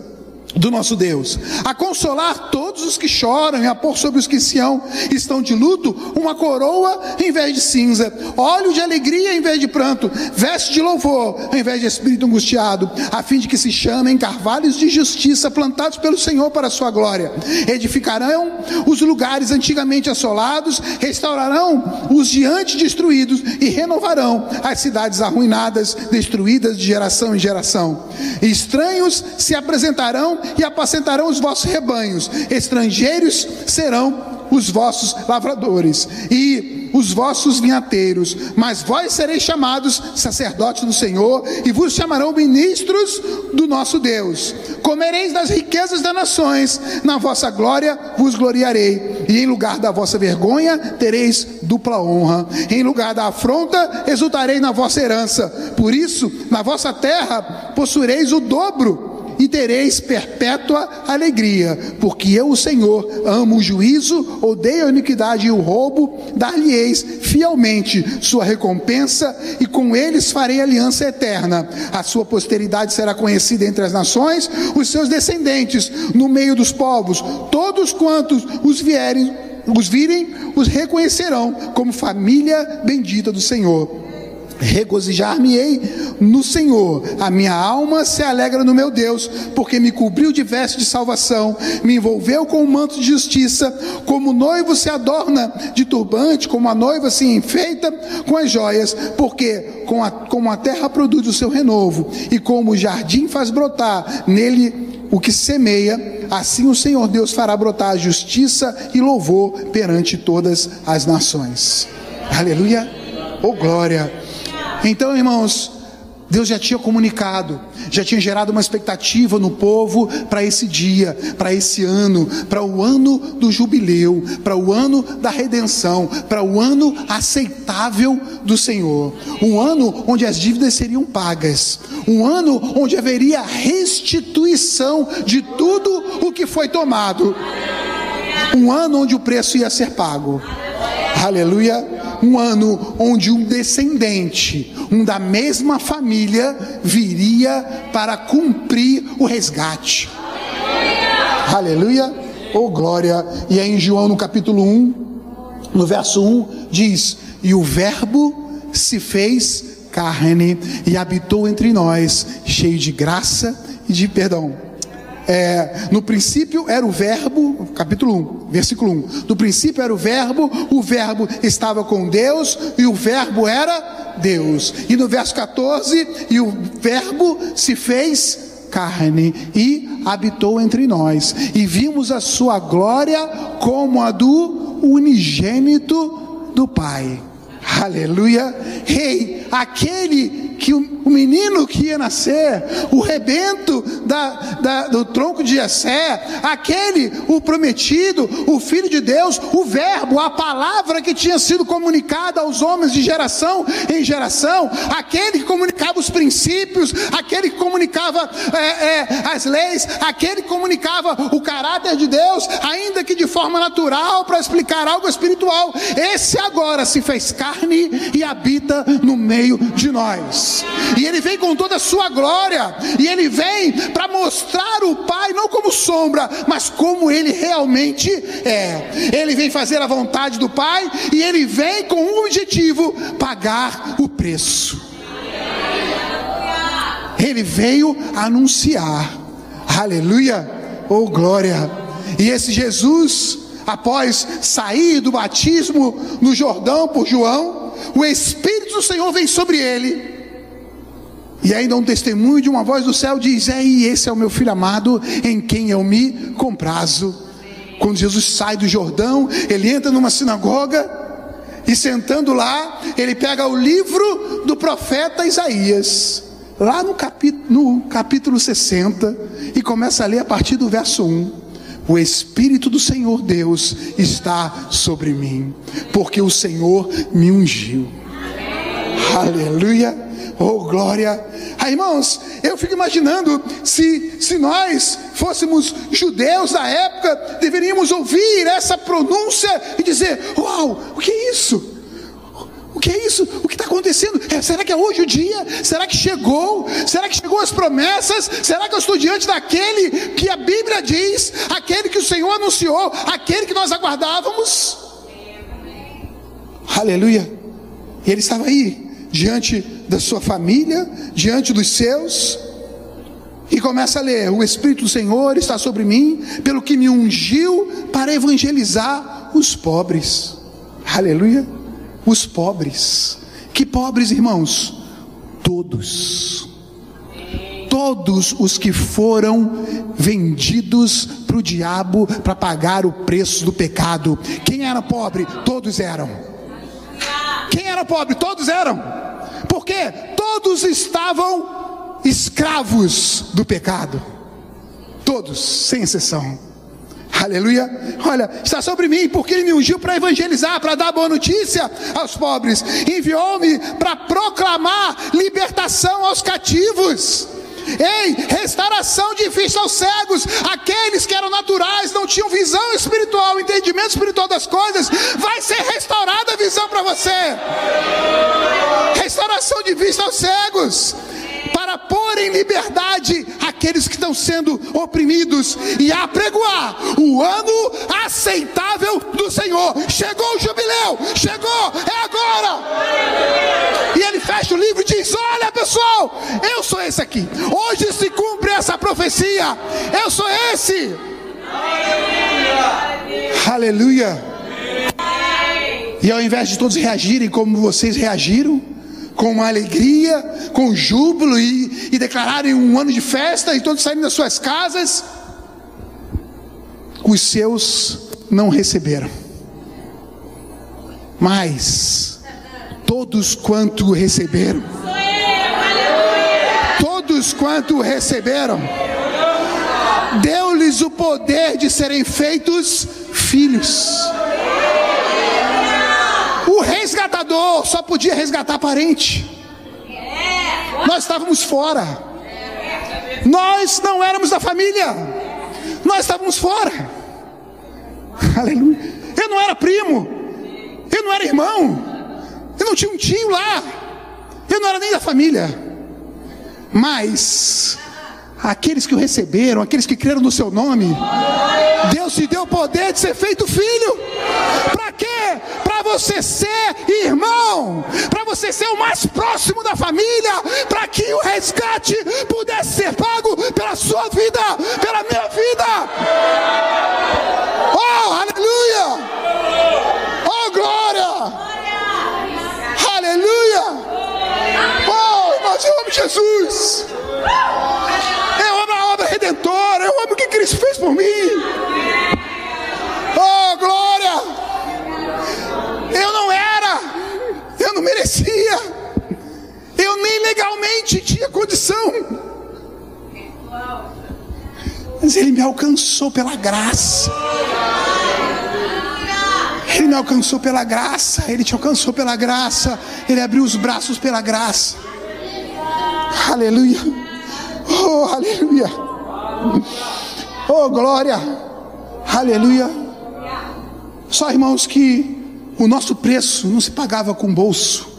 do nosso Deus, a consolar todos os que choram e a pôr sobre os que Sião estão de luto uma coroa em vez de cinza, óleo de alegria em vez de pranto, veste de louvor em vez de espírito angustiado, a fim de que se chamem carvalhos de justiça plantados pelo Senhor para a sua glória. Edificarão os lugares antigamente assolados, restaurarão os diante destruídos e renovarão as cidades arruinadas, destruídas de geração em geração. Estranhos se apresentarão e apacentarão os vossos rebanhos, estrangeiros serão os vossos lavradores e os vossos vinhateiros, mas vós sereis chamados sacerdotes do Senhor e vos chamarão ministros do nosso Deus. Comereis das riquezas das nações, na vossa glória vos gloriarei, e em lugar da vossa vergonha tereis dupla honra. Em lugar da afronta exultarei na vossa herança. Por isso, na vossa terra possuireis o dobro e tereis perpétua alegria, porque eu, o Senhor, amo o juízo, odeio a iniquidade e o roubo, dar-lhe-eis fielmente sua recompensa, e com eles farei aliança eterna. A sua posteridade será conhecida entre as nações, os seus descendentes no meio dos povos, todos quantos os vierem, os virem, os reconhecerão como família bendita do Senhor. Regozijar-me-ei no Senhor, a minha alma se alegra no meu Deus, porque me cobriu de veste de salvação, me envolveu com o manto de justiça, como o noivo se adorna de turbante, como a noiva se enfeita com as joias, porque com a, como a terra produz o seu renovo, e como o jardim faz brotar nele o que semeia, assim o Senhor Deus fará brotar a justiça e louvor perante todas as nações. Aleluia! Oh glória! Então, irmãos, Deus já tinha comunicado, já tinha gerado uma expectativa no povo para esse dia, para esse ano, para o ano do jubileu, para o ano da redenção, para o ano aceitável do Senhor. Um ano onde as dívidas seriam pagas, um ano onde haveria restituição de tudo o que foi tomado, um ano onde o preço ia ser pago. Aleluia um ano onde um descendente, um da mesma família, viria para cumprir o resgate. Aleluia! Oh glória! E aí em João no capítulo 1, no verso 1, diz: E o Verbo se fez carne e habitou entre nós, cheio de graça de perdão. É, no princípio era o verbo, capítulo 1, versículo 1. No princípio era o verbo, o verbo estava com Deus e o verbo era Deus. E no verso 14, e o verbo se fez carne e habitou entre nós. E vimos a sua glória como a do unigênito do Pai. Aleluia. Rei, hey, aquele que o, menino que ia nascer, o rebento da, da, do tronco de Jessé, aquele, o prometido, o filho de Deus, o verbo, a palavra que tinha sido comunicada aos homens de geração em geração, aquele que comunicava os princípios, aquele que comunicava é, é, as leis, aquele que comunicava o caráter de Deus, ainda que de forma natural, para explicar algo espiritual. Esse agora se fez carne e habita no meio de nós. E ele vem com toda a sua glória. E ele vem para mostrar o Pai não como sombra, mas como ele realmente é. Ele vem fazer a vontade do Pai e ele vem com um objetivo: pagar o preço. Ele veio anunciar. Aleluia! Oh glória! E esse Jesus, após sair do batismo no Jordão por João, o Espírito do Senhor vem sobre ele e ainda um testemunho de uma voz do céu diz: É, esse é o meu filho amado, em quem eu me comprazo. Quando Jesus sai do Jordão, ele entra numa sinagoga e sentando lá, ele pega o livro do profeta Isaías, lá no capítulo, no capítulo 60, e começa a ler a partir do verso 1. O Espírito do Senhor Deus está sobre mim, porque o Senhor me ungiu. Aleluia. Oh, glória. Ah, irmãos, eu fico imaginando se, se nós fôssemos judeus da época, deveríamos ouvir essa pronúncia e dizer: Uau, o que é isso? O que é isso? O que está acontecendo? É, será que é hoje o dia? Será que chegou? Será que chegou as promessas? Será que eu estou diante daquele que a Bíblia diz, aquele que o Senhor anunciou, aquele que nós aguardávamos? Aleluia. E ele estava aí, diante da sua família, diante dos seus, e começa a ler: O Espírito do Senhor está sobre mim, pelo que me ungiu para evangelizar os pobres. Aleluia! Os pobres. Que pobres, irmãos? Todos. Todos os que foram vendidos para o diabo para pagar o preço do pecado. Quem era pobre? Todos eram. Quem era pobre? Todos eram porque todos estavam escravos do pecado. Todos, sem exceção. Aleluia. Olha, está sobre mim, porque ele me ungiu para evangelizar, para dar boa notícia aos pobres. Enviou-me para proclamar libertação aos cativos. Ei, restauração de vista aos cegos, aqueles que eram naturais, não tinham visão espiritual, entendimento espiritual das coisas, vai ser restaurada a visão para você. Restauração de vista aos cegos, para pôr em liberdade aqueles que estão sendo oprimidos e apregoar o ano aceitável do Senhor. Chegou o jubileu, chegou, é agora. E ele fecha o livro e diz: Olha pessoal, eu sou esse aqui. Hoje se cumpre essa profecia. Eu sou esse. Aleluia. Aleluia. E ao invés de todos reagirem como vocês reagiram, com alegria, com júbilo e, e declararem um ano de festa e todos saírem das suas casas, os seus não receberam. Mas todos quanto receberam, todos quanto receberam, deu-lhes o poder de serem feitos filhos. O resgatador só podia resgatar parente. Nós estávamos fora. Nós não éramos da família. Nós estávamos fora. Aleluia. Eu não era primo. Eu não era irmão. Eu não tinha um tio lá. Eu não era nem da família. Mas aqueles que o receberam, aqueles que creram no seu nome. Deus te deu o poder de ser feito filho. Para quê? Para você ser irmão, para você ser o mais próximo da família, para que o resgate pudesse ser pago pela sua vida, pela minha vida. Oh, aleluia! Oh, glória! Aleluia! Oh, nós amamos Jesus! Redentora, eu amo o que Cristo fez por mim. Oh, glória! Eu não era, eu não merecia, eu nem legalmente tinha condição. Mas Ele me alcançou pela graça. Ele me alcançou pela graça, Ele te alcançou pela graça, Ele abriu os braços pela graça. Aleluia. Oh, aleluia. Oh, glória. Aleluia. Só irmãos que o nosso preço não se pagava com bolso.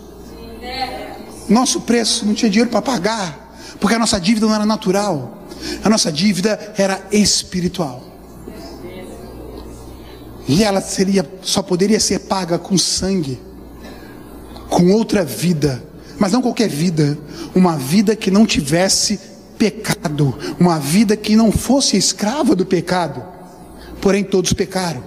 Nosso preço não tinha dinheiro para pagar, porque a nossa dívida não era natural. A nossa dívida era espiritual. E ela seria só poderia ser paga com sangue, com outra vida, mas não qualquer vida, uma vida que não tivesse pecado, uma vida que não fosse escrava do pecado. Porém todos pecaram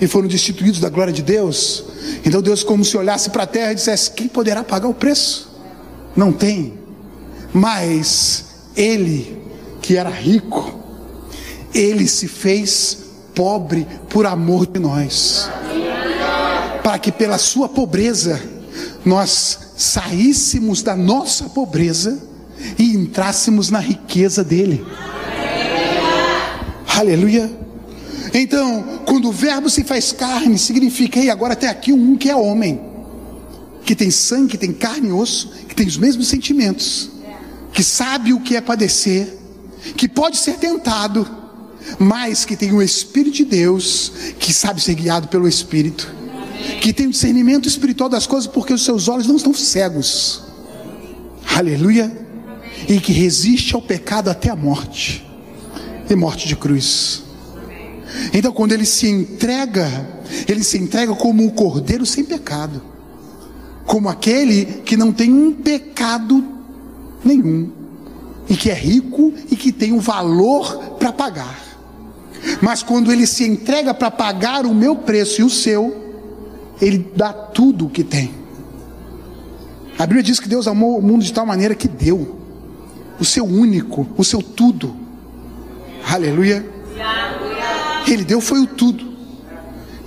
e foram destituídos da glória de Deus. Então Deus como se olhasse para a terra e dissesse: quem poderá pagar o preço? Não tem. Mas ele, que era rico, ele se fez pobre por amor de nós, para que pela sua pobreza nós saíssemos da nossa pobreza e entrássemos na riqueza dele. Aleluia. Então, quando o verbo se faz carne, significa, e agora tem aqui um que é homem, que tem sangue, que tem carne e osso, que tem os mesmos sentimentos, que sabe o que é padecer, que pode ser tentado, mas que tem o Espírito de Deus, que sabe ser guiado pelo Espírito, que tem o discernimento espiritual das coisas, porque os seus olhos não estão cegos. Aleluia. E que resiste ao pecado até a morte e morte de cruz. Então, quando ele se entrega, ele se entrega como um cordeiro sem pecado, como aquele que não tem um pecado nenhum, e que é rico e que tem um valor para pagar. Mas quando ele se entrega para pagar o meu preço e o seu, ele dá tudo o que tem. A Bíblia diz que Deus amou o mundo de tal maneira que deu o seu único, o seu tudo. Aleluia. Ele deu foi o tudo.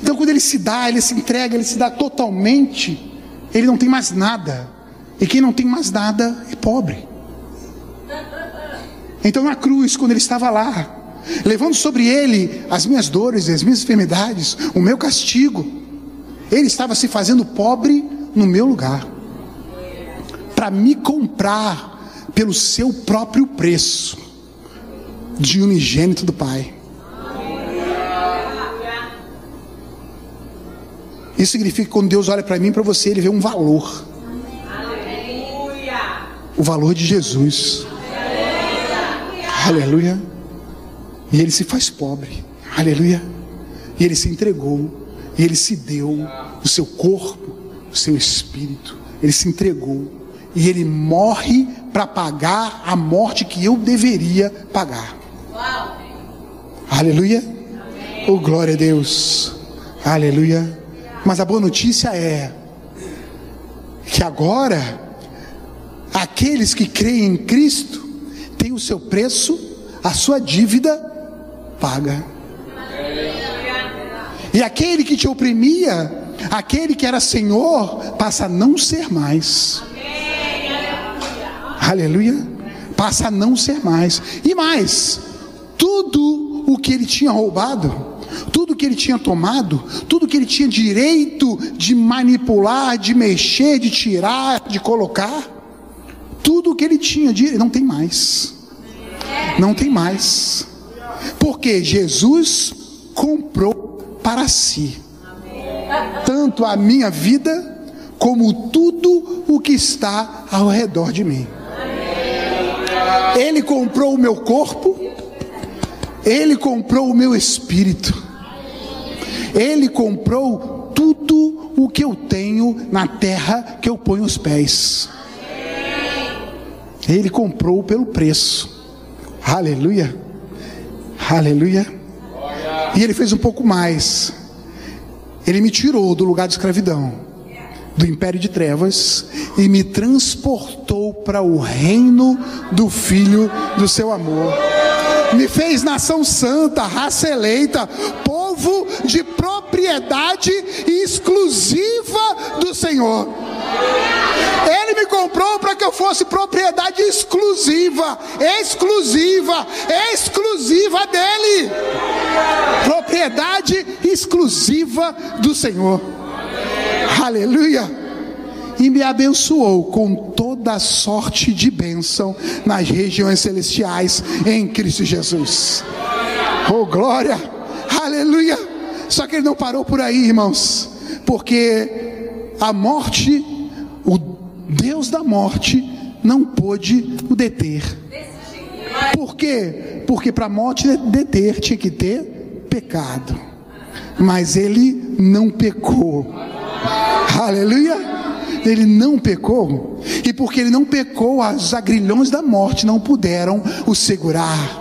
Então quando ele se dá, ele se entrega, ele se dá totalmente, ele não tem mais nada. E quem não tem mais nada é pobre. Então na cruz, quando ele estava lá, levando sobre ele as minhas dores, as minhas enfermidades, o meu castigo. Ele estava se fazendo pobre no meu lugar, para me comprar pelo seu próprio preço de unigênito do Pai. Isso significa que quando Deus olha para mim, para você, Ele vê um valor. O valor de Jesus. Aleluia. E ele se faz pobre. Aleluia. E ele se entregou. E ele se deu o seu corpo, o seu espírito. Ele se entregou. E ele morre para pagar a morte que eu deveria pagar. Aleluia. Oh, glória a Deus. Aleluia. Mas a boa notícia é que agora aqueles que creem em Cristo têm o seu preço, a sua dívida paga. E aquele que te oprimia, aquele que era senhor, passa a não ser mais. Aleluia. Passa a não ser mais. E mais, tudo o que ele tinha roubado, tudo que ele tinha tomado, tudo que ele tinha direito de manipular, de mexer, de tirar, de colocar, tudo que ele tinha, não tem mais. Não tem mais. Porque Jesus comprou para si tanto a minha vida como tudo o que está ao redor de mim. Ele comprou o meu corpo, Ele comprou o meu espírito, Ele comprou tudo o que eu tenho na terra que eu ponho os pés. Ele comprou pelo preço. Aleluia. Aleluia. E ele fez um pouco mais. Ele me tirou do lugar de escravidão, do império de trevas, e me transportou para o reino do Filho do seu amor. Me fez nação santa, raça eleita, povo de propriedade exclusiva do Senhor. Ele me comprou para que eu fosse propriedade exclusiva, exclusiva, exclusiva dele. Propriedade exclusiva do Senhor. Aleluia. E me abençoou com toda sorte de bênção nas regiões celestiais em Cristo Jesus. Oh glória! Aleluia! Só que ele não parou por aí, irmãos, porque a morte o Deus da morte não pôde o deter. Por quê? Porque para a morte deter tinha que ter pecado. Mas ele não pecou. Aleluia! Ele não pecou, e porque ele não pecou, os agrilhões da morte não puderam o segurar.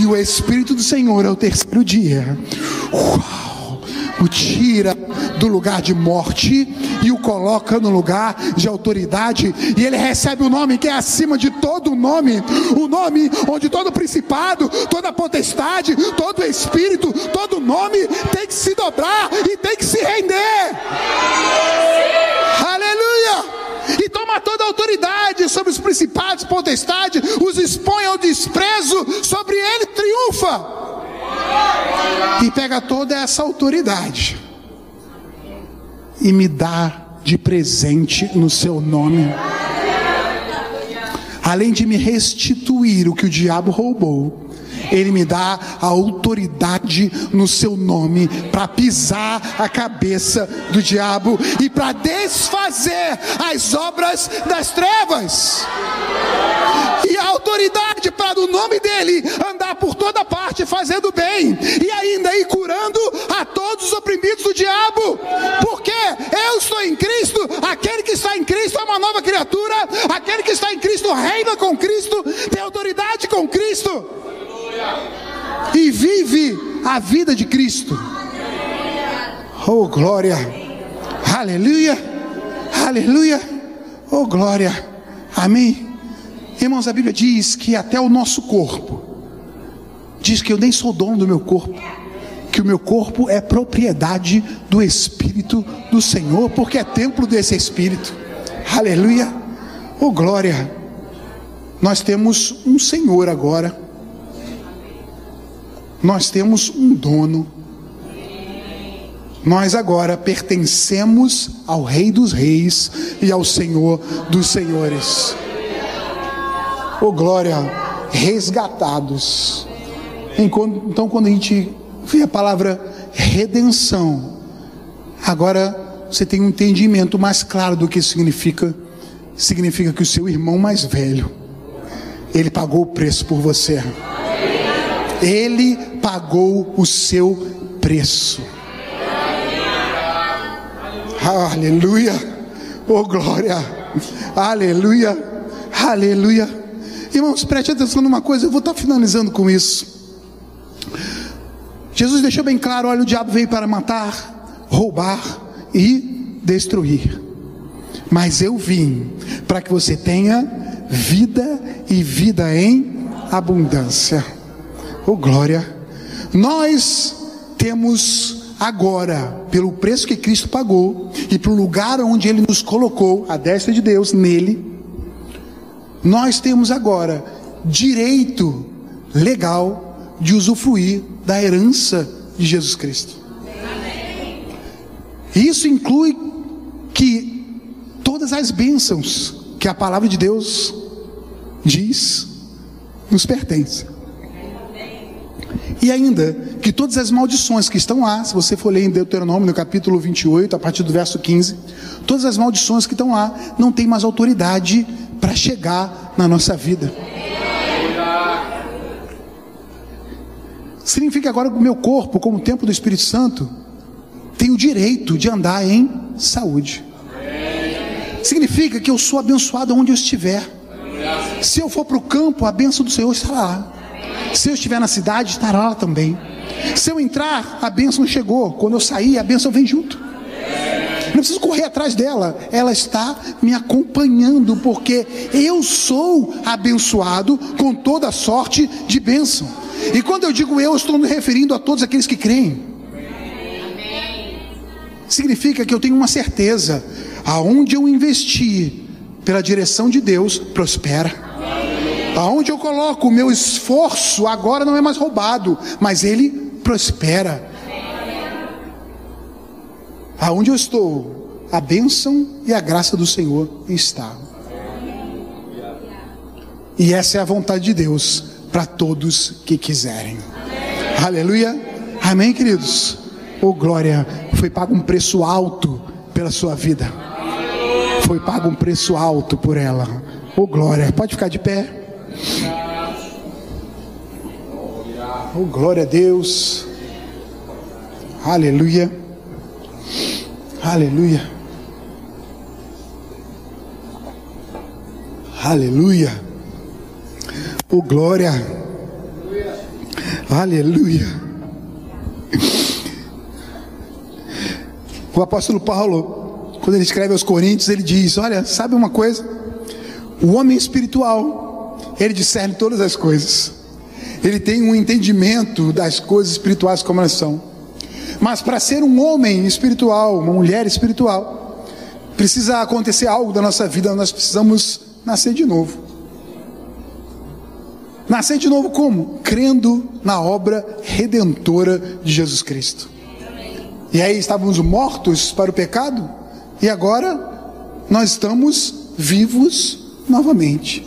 E o Espírito do Senhor é o terceiro dia. Uau! o tira do lugar de morte e o coloca no lugar de autoridade, e ele recebe o nome que é acima de todo nome, o nome onde todo principado, toda potestade, todo espírito, todo nome tem que se dobrar e tem que se render. Aleluia! e toma toda a autoridade sobre os principados, potestades, os expõe ao desprezo, sobre ele triunfa e pega toda essa autoridade e me dá de presente no seu nome. Além de me restituir o que o diabo roubou, ele me dá a autoridade no seu nome para pisar a cabeça do diabo e para desfazer as obras das trevas. E a autoridade para o nome dele andar por toda parte fazendo bem e ainda ir curando a todos os oprimidos do diabo. Porque eu estou em Cristo, aquele que está em Cristo é uma nova criatura, aquele que está em Cristo reina com Cristo, tem autoridade com Cristo e vive a vida de Cristo. Oh glória, aleluia, aleluia, oh glória, amém. Irmãos, a Bíblia diz que até o nosso corpo, diz que eu nem sou dono do meu corpo, que o meu corpo é propriedade do Espírito do Senhor, porque é templo desse Espírito, aleluia, oh glória. Nós temos um Senhor agora nós temos um dono. Nós agora pertencemos ao Rei dos Reis e ao Senhor dos Senhores. Oh glória, resgatados. Então, quando a gente vê a palavra redenção, agora você tem um entendimento mais claro do que significa. Significa que o seu irmão mais velho, ele pagou o preço por você. Ele pagou o seu preço. Aleluia. Oh glória. Aleluia. Aleluia. Irmãos, preste atenção numa coisa, eu vou estar finalizando com isso. Jesus deixou bem claro: olha, o diabo veio para matar, roubar e destruir. Mas eu vim para que você tenha vida e vida em abundância. Oh glória! Nós temos agora, pelo preço que Cristo pagou e pelo lugar onde Ele nos colocou, a destra de Deus, nele, nós temos agora direito legal de usufruir da herança de Jesus Cristo. Isso inclui que todas as bênçãos que a palavra de Deus diz nos pertencem. E ainda que todas as maldições que estão lá, se você for ler em Deuteronômio, no capítulo 28, a partir do verso 15, todas as maldições que estão lá não têm mais autoridade para chegar na nossa vida. Significa agora que o meu corpo, como templo do Espírito Santo, tem o direito de andar em saúde. Significa que eu sou abençoado onde eu estiver. Se eu for para o campo, a bênção do Senhor estará lá. Se eu estiver na cidade, estará lá também. Se eu entrar, a bênção chegou. Quando eu sair, a bênção vem junto. Não preciso correr atrás dela, ela está me acompanhando, porque eu sou abençoado com toda sorte de bênção. E quando eu digo eu, estou me referindo a todos aqueles que creem. Significa que eu tenho uma certeza: aonde eu investir pela direção de Deus, prospera. Aonde eu coloco o meu esforço, agora não é mais roubado, mas ele prospera. Aonde eu estou, a bênção e a graça do Senhor está. E essa é a vontade de Deus para todos que quiserem. Aleluia. Amém, queridos. Oh, glória. Foi pago um preço alto pela sua vida. Foi pago um preço alto por ela. Oh, glória. Pode ficar de pé. Oh, glória a Deus. Aleluia. Aleluia. Aleluia. Oh glória. Aleluia. O apóstolo Paulo, quando ele escreve aos Coríntios, ele diz: Olha, sabe uma coisa? O homem espiritual, ele discerne todas as coisas. Ele tem um entendimento das coisas espirituais como elas são. Mas para ser um homem espiritual, uma mulher espiritual, precisa acontecer algo da nossa vida, nós precisamos nascer de novo. Nascer de novo como? Crendo na obra redentora de Jesus Cristo. E aí estávamos mortos para o pecado, e agora nós estamos vivos novamente.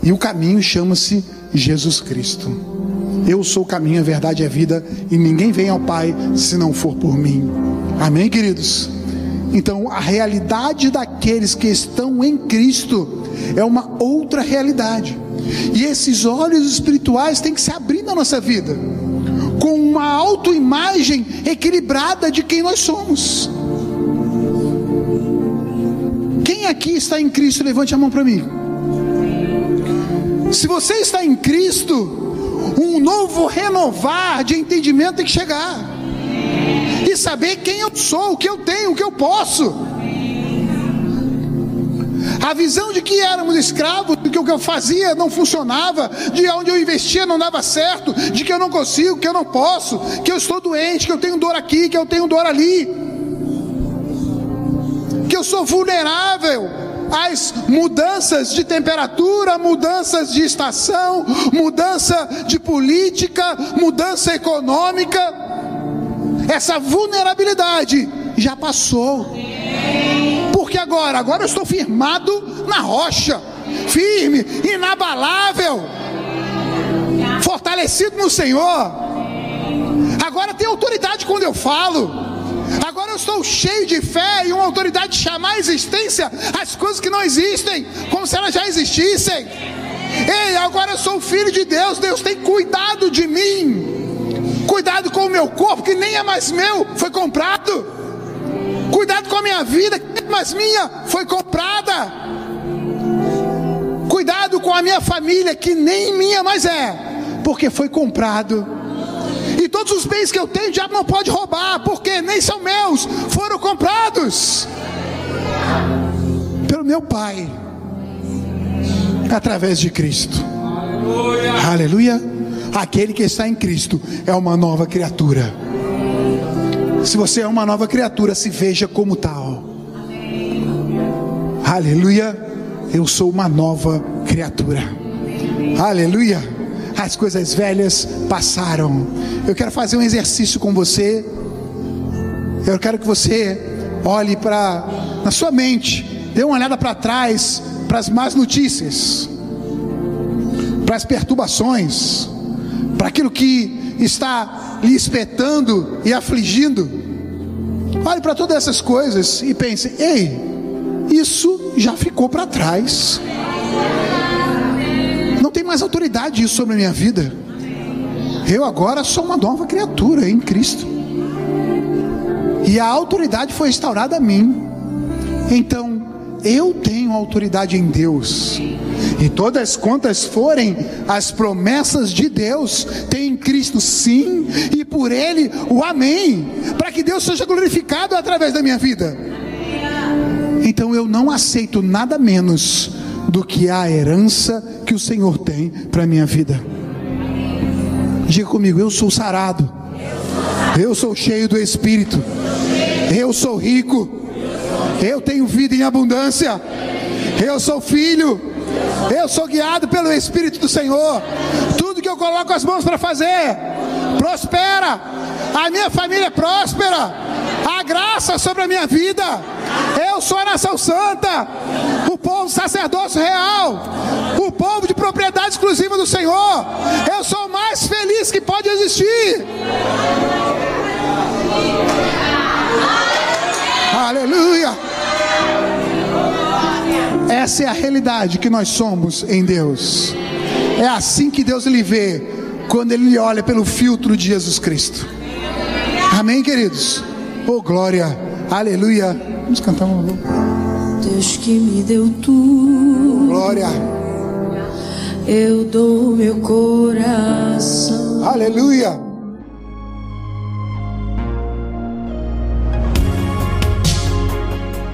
E o caminho chama-se Jesus Cristo. Eu sou o caminho, a verdade e a vida, e ninguém vem ao Pai se não for por mim. Amém, queridos? Então, a realidade daqueles que estão em Cristo é uma outra realidade. E esses olhos espirituais têm que se abrir na nossa vida, com uma autoimagem equilibrada de quem nós somos. Quem aqui está em Cristo, levante a mão para mim. Se você está em Cristo, um novo renovar de entendimento tem que chegar. E saber quem eu sou, o que eu tenho, o que eu posso. A visão de que éramos escravos, de que o que eu fazia não funcionava, de onde eu investia não dava certo, de que eu não consigo, que eu não posso, que eu estou doente, que eu tenho dor aqui, que eu tenho dor ali, que eu sou vulnerável, as mudanças de temperatura, mudanças de estação, mudança de política, mudança econômica. Essa vulnerabilidade já passou. Porque agora, agora eu estou firmado na rocha, firme, inabalável, fortalecido no Senhor. Agora tem autoridade quando eu falo. Agora eu estou cheio de fé e uma autoridade de chamar à existência as coisas que não existem, como se elas já existissem. Ei, agora eu sou filho de Deus, Deus tem cuidado de mim. Cuidado com o meu corpo, que nem é mais meu, foi comprado. Cuidado com a minha vida, mais minha, foi comprada. Cuidado com a minha família, que nem minha mais é, porque foi comprado e todos os bens que eu tenho, o diabo não pode roubar, porque nem são meus, foram comprados pelo meu Pai, através de Cristo. Aleluia. Aleluia. Aquele que está em Cristo é uma nova criatura. Se você é uma nova criatura, se veja como tal. Aleluia. Eu sou uma nova criatura. Aleluia as coisas velhas passaram. Eu quero fazer um exercício com você. Eu quero que você olhe para na sua mente, dê uma olhada para trás, para as más notícias, para as perturbações, para aquilo que está lhe espetando e afligindo. Olhe para todas essas coisas e pense: ei, isso já ficou para trás não tem mais autoridade isso sobre a minha vida. Eu agora sou uma nova criatura em Cristo. E a autoridade foi instaurada a mim. Então, eu tenho autoridade em Deus. E todas quantas forem as promessas de Deus, tem em Cristo sim, e por Ele o Amém, para que Deus seja glorificado através da minha vida. Então eu não aceito nada menos do que a herança que o Senhor tem para a minha vida. Diga comigo, eu sou sarado, eu sou cheio do Espírito, eu sou rico, eu tenho vida em abundância, eu sou filho, eu sou guiado pelo Espírito do Senhor. Tudo que eu coloco as mãos para fazer, prospera. A minha família é próspera. A graça sobre a minha vida. Eu sou a nação santa, o povo sacerdócio real, o povo de propriedade exclusiva do Senhor. Eu sou o mais feliz que pode existir. Aleluia. Essa é a realidade que nós somos em Deus. É assim que Deus lhe vê quando ele olha pelo filtro de Jesus Cristo. Amém, queridos? Oh, glória. Aleluia. Vamos cantar um louvor. Deus que me deu tudo. Glória. Eu dou meu coração. Aleluia.